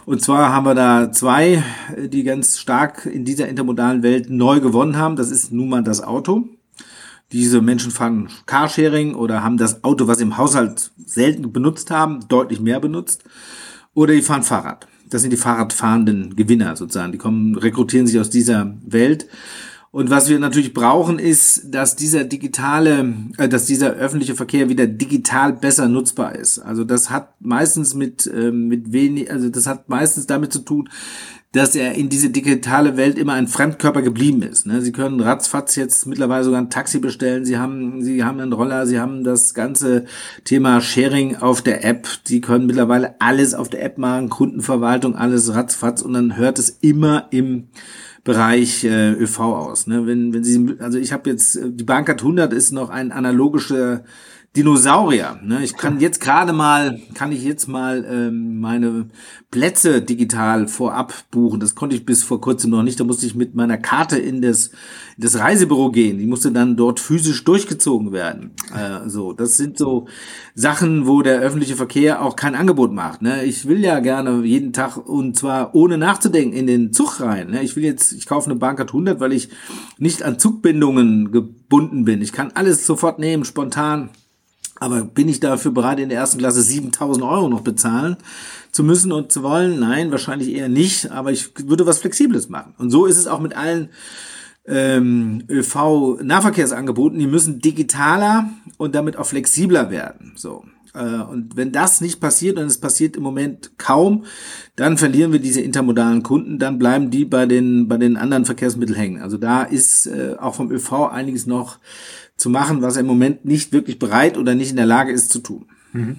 Und zwar haben wir da zwei, die ganz stark in dieser intermodalen Welt neu gewonnen haben. Das ist nun mal das Auto. Diese Menschen fahren Carsharing oder haben das Auto, was sie im Haushalt selten benutzt haben, deutlich mehr benutzt. Oder die fahren Fahrrad. Das sind die Fahrradfahrenden Gewinner sozusagen. Die kommen, rekrutieren sich aus dieser Welt. Und was wir natürlich brauchen, ist, dass dieser digitale, äh, dass dieser öffentliche Verkehr wieder digital besser nutzbar ist. Also das hat meistens mit äh, mit wenig, also das hat meistens damit zu tun, dass er in diese digitale Welt immer ein Fremdkörper geblieben ist. Ne? Sie können ratzfatz jetzt mittlerweile sogar ein Taxi bestellen. Sie haben, Sie haben einen Roller. Sie haben das ganze Thema Sharing auf der App. Sie können mittlerweile alles auf der App machen, Kundenverwaltung, alles ratzfatz. Und dann hört es immer im Bereich äh, ÖV aus. Ne? Wenn, wenn Sie, also ich habe jetzt, die Bankart 100 ist noch ein analogischer Dinosaurier. Ne? Ich kann jetzt gerade mal, kann ich jetzt mal ähm, meine Plätze digital vorab buchen. Das konnte ich bis vor kurzem noch nicht. Da musste ich mit meiner Karte in das, in das Reisebüro gehen. Die musste dann dort physisch durchgezogen werden. Äh, so, das sind so Sachen, wo der öffentliche Verkehr auch kein Angebot macht. Ne? Ich will ja gerne jeden Tag und zwar ohne nachzudenken in den Zug rein. Ne? Ich will jetzt, ich kaufe eine Bankart 100, weil ich nicht an Zugbindungen gebunden bin. Ich kann alles sofort nehmen, spontan. Aber bin ich dafür bereit, in der ersten Klasse 7000 Euro noch bezahlen zu müssen und zu wollen? Nein, wahrscheinlich eher nicht. Aber ich würde was Flexibles machen. Und so ist es auch mit allen ähm, ÖV-Nahverkehrsangeboten, die müssen digitaler und damit auch flexibler werden. So. Äh, und wenn das nicht passiert, und es passiert im Moment kaum, dann verlieren wir diese intermodalen Kunden, dann bleiben die bei den, bei den anderen Verkehrsmitteln hängen. Also da ist äh, auch vom ÖV einiges noch zu machen, was er im Moment nicht wirklich bereit oder nicht in der Lage ist zu tun. Mhm.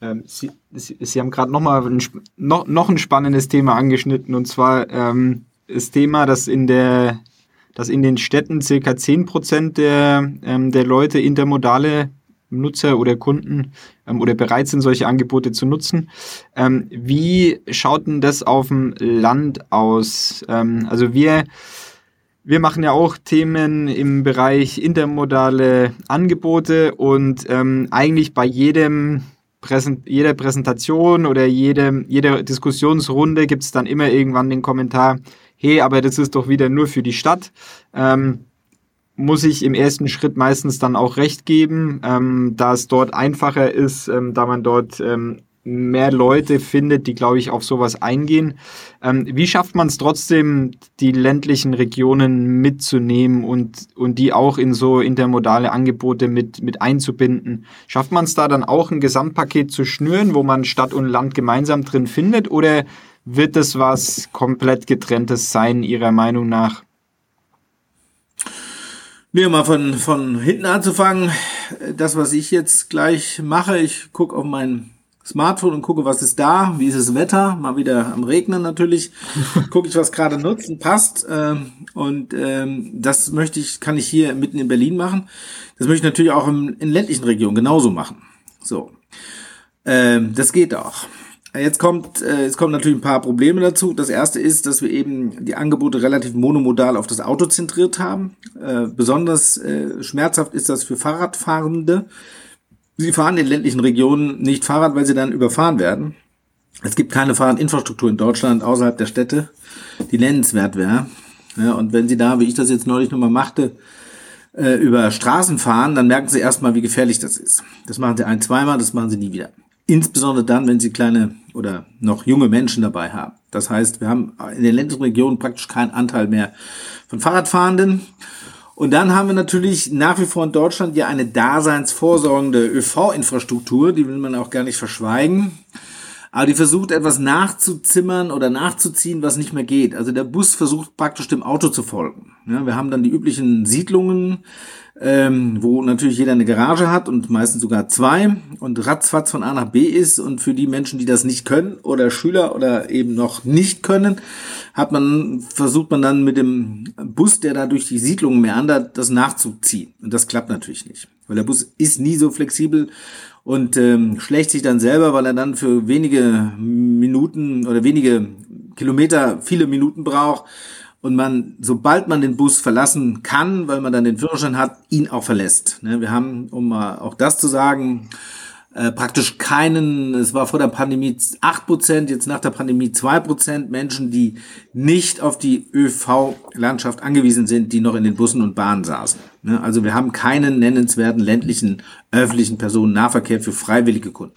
Ähm, Sie, Sie, Sie, haben gerade noch mal ein, noch, noch ein spannendes Thema angeschnitten und zwar ähm, das Thema, dass in der dass in den Städten circa 10% der, ähm, der Leute intermodale Nutzer oder Kunden ähm, oder bereit sind, solche Angebote zu nutzen. Ähm, wie schaut denn das auf dem Land aus? Ähm, also wir, wir machen ja auch Themen im Bereich intermodale Angebote und ähm, eigentlich bei jedem Präsent, jeder Präsentation oder jede, jeder Diskussionsrunde gibt es dann immer irgendwann den Kommentar, hey, aber das ist doch wieder nur für die Stadt. Ähm, muss ich im ersten Schritt meistens dann auch recht geben, ähm, da es dort einfacher ist, ähm, da man dort ähm, mehr Leute findet, die, glaube ich, auf sowas eingehen. Ähm, wie schafft man es trotzdem, die ländlichen Regionen mitzunehmen und, und die auch in so intermodale Angebote mit, mit einzubinden? Schafft man es da dann auch ein Gesamtpaket zu schnüren, wo man Stadt und Land gemeinsam drin findet? Oder wird es was komplett getrenntes sein, Ihrer Meinung nach? Nee, mal von, von hinten anzufangen. Das, was ich jetzt gleich mache, ich gucke auf mein Smartphone und gucke, was ist da, wie ist das Wetter, mal wieder am Regnen natürlich, gucke ich, was gerade nutzt und passt. Ähm, und ähm, das möchte ich, kann ich hier mitten in Berlin machen. Das möchte ich natürlich auch in, in ländlichen Regionen genauso machen. So. Ähm, das geht auch. Jetzt kommt, äh, jetzt kommen natürlich ein paar Probleme dazu. Das erste ist, dass wir eben die Angebote relativ monomodal auf das Auto zentriert haben. Äh, besonders äh, schmerzhaft ist das für Fahrradfahrende. Sie fahren in ländlichen Regionen nicht Fahrrad, weil sie dann überfahren werden. Es gibt keine Fahrradinfrastruktur in Deutschland außerhalb der Städte, die nennenswert wäre. Ja, und wenn Sie da, wie ich das jetzt neulich nochmal machte, äh, über Straßen fahren, dann merken Sie erstmal, wie gefährlich das ist. Das machen Sie ein, zweimal, das machen Sie nie wieder. Insbesondere dann, wenn Sie kleine oder noch junge Menschen dabei haben. Das heißt, wir haben in den ländlichen Regionen praktisch keinen Anteil mehr von Fahrradfahrenden. Und dann haben wir natürlich nach wie vor in Deutschland ja eine daseinsvorsorgende ÖV-Infrastruktur, die will man auch gar nicht verschweigen. Aber die versucht etwas nachzuzimmern oder nachzuziehen, was nicht mehr geht. Also der Bus versucht praktisch dem Auto zu folgen. Ja, wir haben dann die üblichen Siedlungen, ähm, wo natürlich jeder eine Garage hat und meistens sogar zwei und ratzfatz von A nach B ist. Und für die Menschen, die das nicht können oder Schüler oder eben noch nicht können, hat man, versucht man dann mit dem Bus, der da durch die Siedlungen meandert, das nachzuziehen. Und das klappt natürlich nicht. Weil der Bus ist nie so flexibel und ähm, schlägt sich dann selber, weil er dann für wenige Minuten oder wenige Kilometer viele Minuten braucht und man, sobald man den Bus verlassen kann, weil man dann den Führerschein hat, ihn auch verlässt. Ne, wir haben, um mal auch das zu sagen, äh, praktisch keinen, es war vor der Pandemie acht Prozent, jetzt nach der Pandemie zwei Prozent Menschen, die nicht auf die ÖV-Landschaft angewiesen sind, die noch in den Bussen und Bahnen saßen. Ne, also wir haben keinen nennenswerten ländlichen öffentlichen Personennahverkehr für freiwillige Kunden.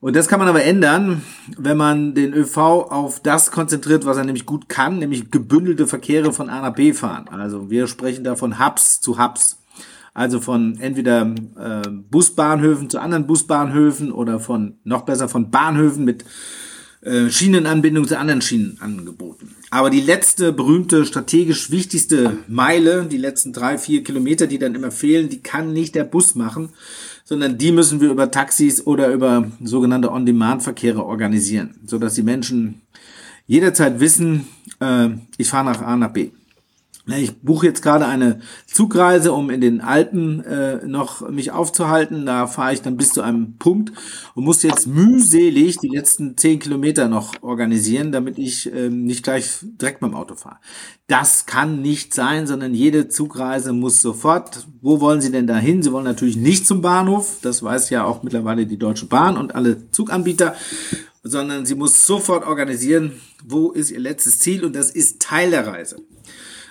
Und das kann man aber ändern, wenn man den ÖV auf das konzentriert, was er nämlich gut kann, nämlich gebündelte Verkehre von A nach B fahren. Also wir sprechen da von Hubs zu Hubs. Also von entweder äh, Busbahnhöfen zu anderen Busbahnhöfen oder von, noch besser, von Bahnhöfen mit äh, Schienenanbindung zu anderen Schienenangeboten. Aber die letzte berühmte, strategisch wichtigste Meile, die letzten drei, vier Kilometer, die dann immer fehlen, die kann nicht der Bus machen, sondern die müssen wir über Taxis oder über sogenannte On-Demand-Verkehre organisieren, sodass die Menschen jederzeit wissen, äh, ich fahre nach A nach B. Ich buche jetzt gerade eine Zugreise, um in den Alpen äh, noch mich aufzuhalten. Da fahre ich dann bis zu einem Punkt und muss jetzt mühselig die letzten zehn Kilometer noch organisieren, damit ich äh, nicht gleich direkt beim Auto fahre. Das kann nicht sein, sondern jede Zugreise muss sofort. Wo wollen Sie denn dahin? Sie wollen natürlich nicht zum Bahnhof. Das weiß ja auch mittlerweile die Deutsche Bahn und alle Zuganbieter sondern sie muss sofort organisieren, wo ist ihr letztes Ziel und das ist Teil der Reise.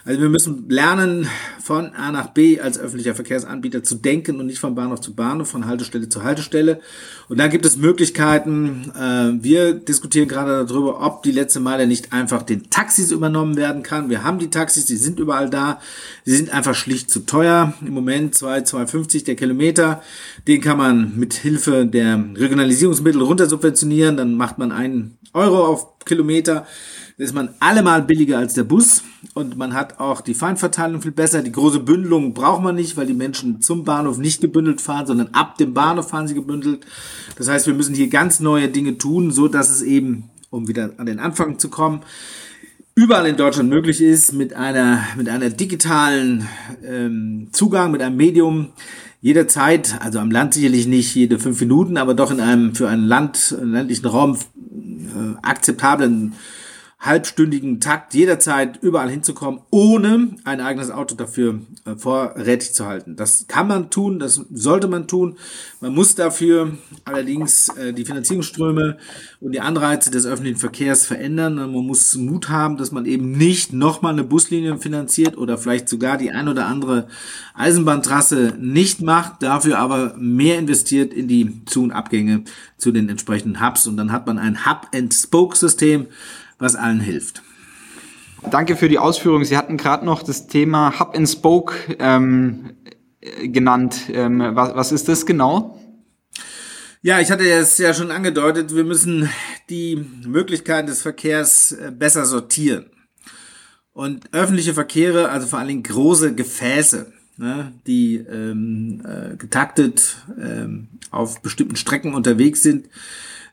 Also wir müssen lernen, von A nach B als öffentlicher Verkehrsanbieter zu denken und nicht von Bahnhof zu Bahnhof, von Haltestelle zu Haltestelle. Und da gibt es Möglichkeiten. Äh, wir diskutieren gerade darüber, ob die letzte Meile nicht einfach den Taxis übernommen werden kann. Wir haben die Taxis, die sind überall da. Sie sind einfach schlicht zu teuer. Im Moment 2, 2,50 der Kilometer. Den kann man mit Hilfe der Regionalisierungsmittel runtersubventionieren. Dann macht man einen Euro auf Kilometer ist man allemal billiger als der Bus und man hat auch die Feinverteilung viel besser. Die große Bündelung braucht man nicht, weil die Menschen zum Bahnhof nicht gebündelt fahren, sondern ab dem Bahnhof fahren sie gebündelt. Das heißt, wir müssen hier ganz neue Dinge tun, so dass es eben, um wieder an den Anfang zu kommen, überall in Deutschland möglich ist, mit einer, mit einer digitalen ähm, Zugang, mit einem Medium, jederzeit, also am Land sicherlich nicht jede fünf Minuten, aber doch in einem für einen Land, ländlichen Raum äh, akzeptablen halbstündigen Takt jederzeit überall hinzukommen, ohne ein eigenes Auto dafür äh, vorrätig zu halten. Das kann man tun, das sollte man tun. Man muss dafür allerdings äh, die Finanzierungsströme und die Anreize des öffentlichen Verkehrs verändern. Man muss Mut haben, dass man eben nicht nochmal eine Buslinie finanziert oder vielleicht sogar die ein oder andere Eisenbahntrasse nicht macht, dafür aber mehr investiert in die Zu- und Abgänge zu den entsprechenden Hubs. Und dann hat man ein Hub-and-Spoke-System, was allen hilft. Danke für die Ausführung. Sie hatten gerade noch das Thema Hub and Spoke ähm, genannt. Ähm, was, was ist das genau? Ja, ich hatte es ja schon angedeutet, wir müssen die Möglichkeiten des Verkehrs äh, besser sortieren. Und öffentliche Verkehre, also vor allen Dingen große Gefäße, ne, die ähm, äh, getaktet ähm, auf bestimmten Strecken unterwegs sind,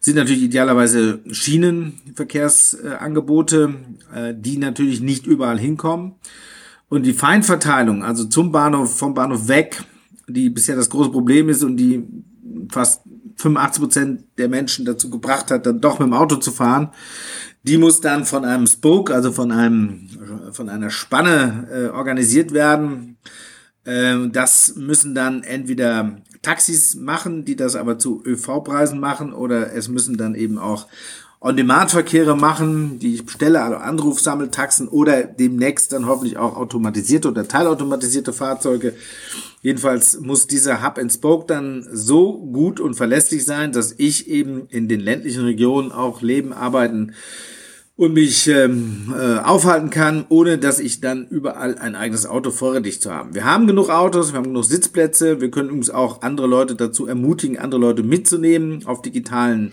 sind natürlich idealerweise Schienenverkehrsangebote, äh, die natürlich nicht überall hinkommen. Und die Feinverteilung, also zum Bahnhof, vom Bahnhof weg, die bisher das große Problem ist und die fast 85 Prozent der Menschen dazu gebracht hat, dann doch mit dem Auto zu fahren, die muss dann von einem Spoke, also von einem, von einer Spanne äh, organisiert werden. Ähm, das müssen dann entweder Taxis machen, die das aber zu ÖV-Preisen machen oder es müssen dann eben auch On-Demand-Verkehre machen, die ich bestelle, also Anrufsammeltaxen oder demnächst dann hoffentlich auch automatisierte oder teilautomatisierte Fahrzeuge. Jedenfalls muss dieser Hub and Spoke dann so gut und verlässlich sein, dass ich eben in den ländlichen Regionen auch leben, arbeiten, und mich ähm, äh, aufhalten kann, ohne dass ich dann überall ein eigenes Auto vorrätig zu haben. Wir haben genug Autos, wir haben genug Sitzplätze, wir können uns auch andere Leute dazu ermutigen, andere Leute mitzunehmen auf digitalen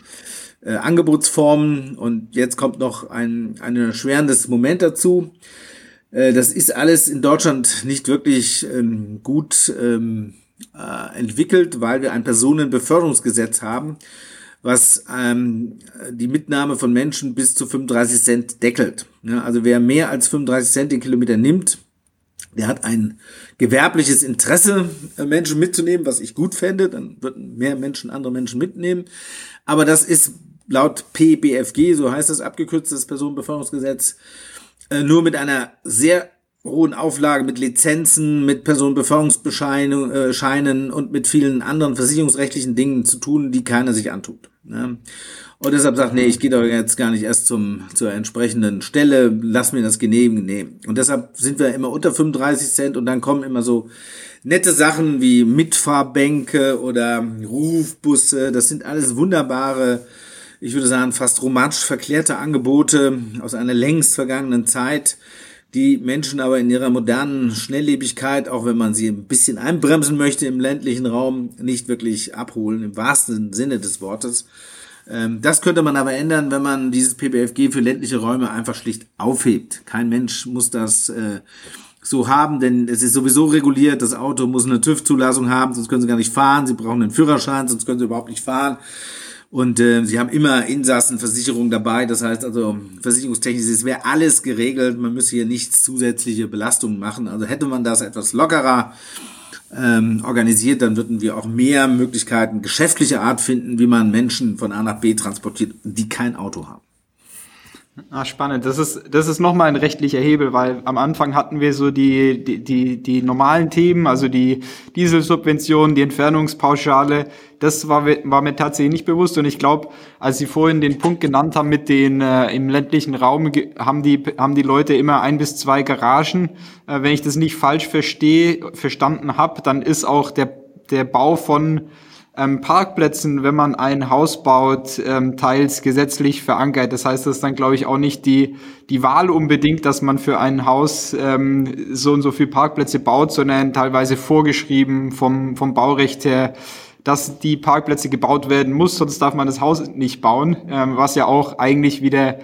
äh, Angebotsformen. Und jetzt kommt noch ein, ein erschwerendes Moment dazu. Äh, das ist alles in Deutschland nicht wirklich ähm, gut ähm, äh, entwickelt, weil wir ein Personenbeförderungsgesetz haben was ähm, die Mitnahme von Menschen bis zu 35 Cent deckelt. Ja, also wer mehr als 35 Cent den Kilometer nimmt, der hat ein gewerbliches Interesse, äh, Menschen mitzunehmen, was ich gut fände. Dann würden mehr Menschen andere Menschen mitnehmen. Aber das ist laut PBFG, so heißt das abgekürztes Personenbeförderungsgesetz, äh, nur mit einer sehr hohen Auflage mit Lizenzen, mit Personenbeförderungsbescheinen äh, und mit vielen anderen versicherungsrechtlichen Dingen zu tun, die keiner sich antut. Ne? Und deshalb sagt, nee, ich gehe doch jetzt gar nicht erst zum, zur entsprechenden Stelle, lass mir das genehmigen. Nee. Und deshalb sind wir immer unter 35 Cent und dann kommen immer so nette Sachen wie Mitfahrbänke oder Rufbusse. Das sind alles wunderbare, ich würde sagen, fast romantisch verklärte Angebote aus einer längst vergangenen Zeit die Menschen aber in ihrer modernen Schnelllebigkeit, auch wenn man sie ein bisschen einbremsen möchte im ländlichen Raum, nicht wirklich abholen, im wahrsten Sinne des Wortes. Ähm, das könnte man aber ändern, wenn man dieses PBFG für ländliche Räume einfach schlicht aufhebt. Kein Mensch muss das äh, so haben, denn es ist sowieso reguliert. Das Auto muss eine TÜV-Zulassung haben, sonst können sie gar nicht fahren. Sie brauchen einen Führerschein, sonst können sie überhaupt nicht fahren. Und äh, sie haben immer Insassenversicherung dabei. Das heißt also, versicherungstechnisch es wäre alles geregelt. Man müsse hier nichts zusätzliche Belastungen machen. Also hätte man das etwas lockerer ähm, organisiert, dann würden wir auch mehr Möglichkeiten geschäftlicher Art finden, wie man Menschen von A nach B transportiert, die kein Auto haben. Ah, spannend. Das ist, das ist nochmal ein rechtlicher Hebel, weil am Anfang hatten wir so die, die, die, die normalen Themen, also die Dieselsubvention, die Entfernungspauschale. Das war, war mir tatsächlich nicht bewusst. Und ich glaube, als Sie vorhin den Punkt genannt haben mit den äh, im ländlichen Raum, haben die, haben die Leute immer ein bis zwei Garagen. Äh, wenn ich das nicht falsch verstehe, verstanden habe, dann ist auch der, der Bau von ähm, Parkplätzen, wenn man ein Haus baut, ähm, teils gesetzlich verankert. Das heißt, das ist dann, glaube ich, auch nicht die, die Wahl unbedingt, dass man für ein Haus ähm, so und so viel Parkplätze baut, sondern teilweise vorgeschrieben vom, vom Baurecht her, dass die Parkplätze gebaut werden muss, sonst darf man das Haus nicht bauen, ähm, was ja auch eigentlich wieder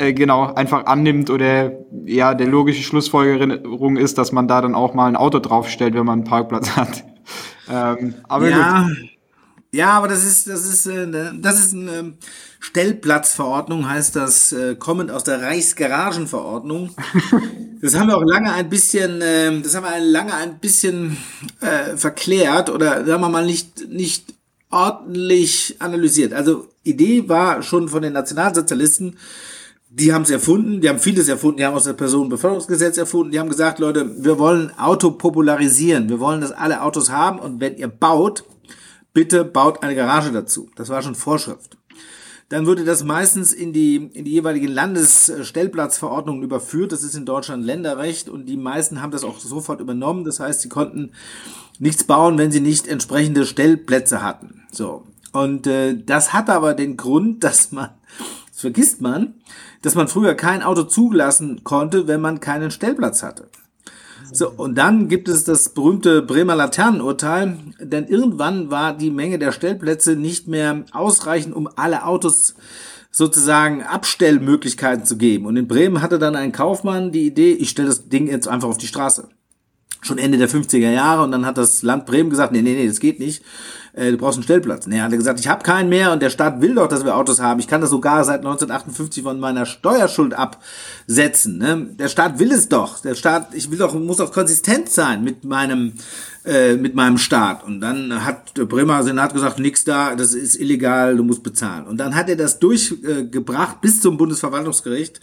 äh, genau einfach annimmt oder ja der logische Schlussfolgerung ist, dass man da dann auch mal ein Auto draufstellt, wenn man einen Parkplatz hat. Ähm, aber ja, gut. ja, aber das ist das ist äh, das ist eine ähm, Stellplatzverordnung, heißt das, äh, kommend aus der Reichsgaragenverordnung. Das haben wir auch lange ein bisschen, äh, das haben wir lange ein bisschen äh, verklärt oder sagen wir mal nicht nicht ordentlich analysiert. Also Idee war schon von den Nationalsozialisten die haben es erfunden, die haben vieles erfunden, die haben aus das Personenbeförderungsgesetz erfunden, die haben gesagt, Leute, wir wollen Auto popularisieren, wir wollen, dass alle Autos haben und wenn ihr baut, bitte baut eine Garage dazu. Das war schon Vorschrift. Dann wurde das meistens in die, in die jeweiligen Landesstellplatzverordnungen überführt. Das ist in Deutschland Länderrecht und die meisten haben das auch sofort übernommen. Das heißt, sie konnten nichts bauen, wenn sie nicht entsprechende Stellplätze hatten. So. Und äh, das hat aber den Grund, dass man, das vergisst man, dass man früher kein Auto zulassen konnte, wenn man keinen Stellplatz hatte. So, und dann gibt es das berühmte Bremer Laternenurteil, denn irgendwann war die Menge der Stellplätze nicht mehr ausreichend, um alle Autos sozusagen Abstellmöglichkeiten zu geben. Und in Bremen hatte dann ein Kaufmann die Idee, ich stelle das Ding jetzt einfach auf die Straße. Schon Ende der 50er Jahre und dann hat das Land Bremen gesagt, nee, nee, nee, das geht nicht äh, du brauchst einen Stellplatz. Nee, hat er gesagt, ich habe keinen mehr und der Staat will doch, dass wir Autos haben. Ich kann das sogar seit 1958 von meiner Steuerschuld absetzen. Ne? Der Staat will es doch. Der Staat, ich will doch, muss doch konsistent sein mit meinem äh, mit meinem Staat. Und dann hat der Bremer Senat gesagt, nix da, das ist illegal, du musst bezahlen. Und dann hat er das durchgebracht bis zum Bundesverwaltungsgericht.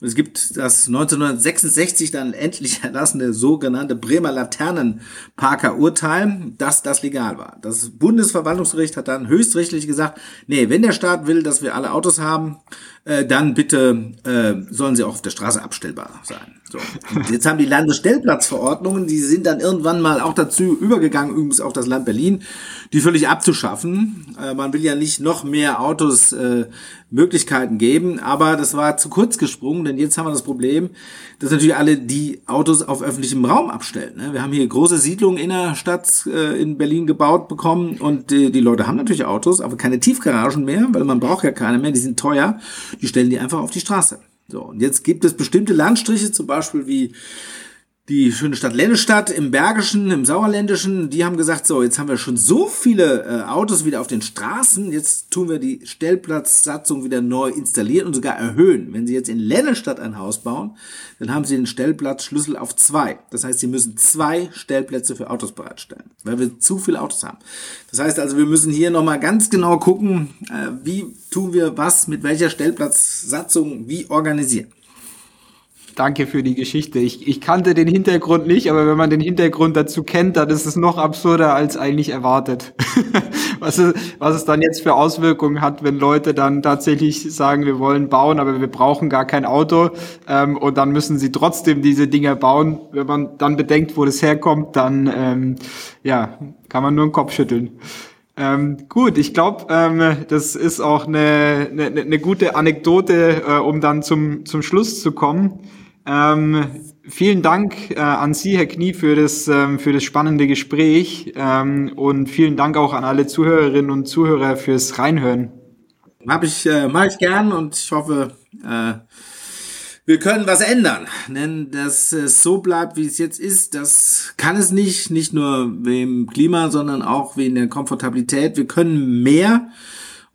Und es gibt das 1966 dann endlich erlassene sogenannte Bremer Laternenparker Urteil, dass das legal war. Das Bundesverwaltungsgericht hat dann höchstrichterlich gesagt, nee, wenn der Staat will, dass wir alle Autos haben, äh, dann bitte äh, sollen sie auch auf der Straße abstellbar sein. So. Und jetzt haben die Landesstellplatzverordnungen, die sind dann irgendwann mal auch dazu übergegangen, übrigens auch das Land Berlin, die völlig abzuschaffen. Äh, man will ja nicht noch mehr Autos äh, Möglichkeiten geben, aber das war zu kurz gesprungen, denn jetzt haben wir das Problem, dass natürlich alle die Autos auf öffentlichem Raum abstellen. Ne? Wir haben hier große Siedlungen innerstadt äh, in Berlin gebaut bekommen und die, die Leute haben natürlich Autos, aber keine Tiefgaragen mehr, weil man braucht ja keine mehr, die sind teuer, die stellen die einfach auf die Straße. So, und jetzt gibt es bestimmte Landstriche, zum Beispiel wie die schöne Stadt Lennestadt im Bergischen, im Sauerländischen, die haben gesagt, so, jetzt haben wir schon so viele äh, Autos wieder auf den Straßen, jetzt tun wir die Stellplatzsatzung wieder neu installieren und sogar erhöhen. Wenn Sie jetzt in Lennestadt ein Haus bauen, dann haben Sie den Stellplatzschlüssel auf zwei. Das heißt, Sie müssen zwei Stellplätze für Autos bereitstellen, weil wir zu viele Autos haben. Das heißt also, wir müssen hier nochmal ganz genau gucken, äh, wie tun wir was mit welcher Stellplatzsatzung wie organisieren. Danke für die Geschichte. Ich, ich kannte den Hintergrund nicht, aber wenn man den Hintergrund dazu kennt, dann ist es noch absurder als eigentlich erwartet. was, es, was es dann jetzt für Auswirkungen hat, wenn Leute dann tatsächlich sagen, wir wollen bauen, aber wir brauchen gar kein Auto ähm, und dann müssen sie trotzdem diese Dinger bauen. Wenn man dann bedenkt, wo das herkommt, dann ähm, ja, kann man nur den Kopf schütteln. Ähm, gut, ich glaube, ähm, das ist auch eine, eine, eine gute Anekdote, äh, um dann zum, zum Schluss zu kommen. Ähm, vielen Dank äh, an Sie, Herr Knie, für das, ähm, für das spannende Gespräch ähm, und vielen Dank auch an alle Zuhörerinnen und Zuhörer fürs Reinhören. Hab ich, äh, mache ich gern und ich hoffe, äh, wir können was ändern. Denn dass es so bleibt, wie es jetzt ist, das kann es nicht. Nicht nur wegen Klima, sondern auch wegen der Komfortabilität. Wir können mehr.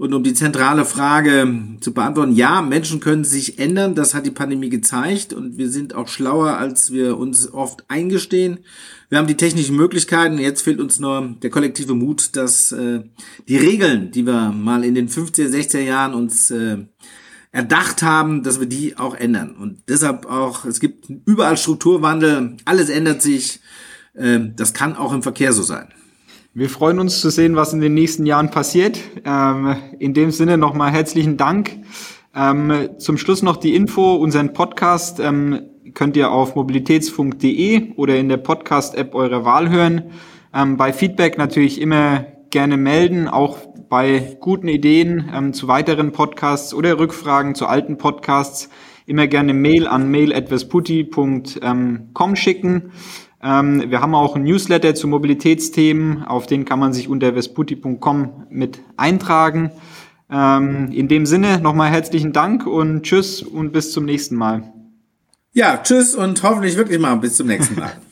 Und um die zentrale Frage zu beantworten, ja, Menschen können sich ändern, das hat die Pandemie gezeigt und wir sind auch schlauer, als wir uns oft eingestehen. Wir haben die technischen Möglichkeiten, jetzt fehlt uns nur der kollektive Mut, dass äh, die Regeln, die wir mal in den 15er, 16er Jahren uns äh, erdacht haben, dass wir die auch ändern. Und deshalb auch, es gibt überall Strukturwandel, alles ändert sich. Ähm, das kann auch im Verkehr so sein. Wir freuen uns zu sehen, was in den nächsten Jahren passiert. Ähm, in dem Sinne nochmal herzlichen Dank. Ähm, zum Schluss noch die Info, unseren Podcast könnt ihr auf mobilitätsfunk.de oder in der Podcast-App eurer Wahl hören. Bei Feedback natürlich immer gerne melden, auch bei guten Ideen ähm, zu weiteren Podcasts oder Rückfragen zu alten Podcasts immer gerne Mail an mail.vesputi.com schicken. Ähm, wir haben auch ein Newsletter zu Mobilitätsthemen, auf den kann man sich unter vesputi.com mit eintragen. Ähm, in dem Sinne nochmal herzlichen Dank und tschüss und bis zum nächsten Mal. Ja, tschüss und hoffentlich wirklich mal bis zum nächsten Mal.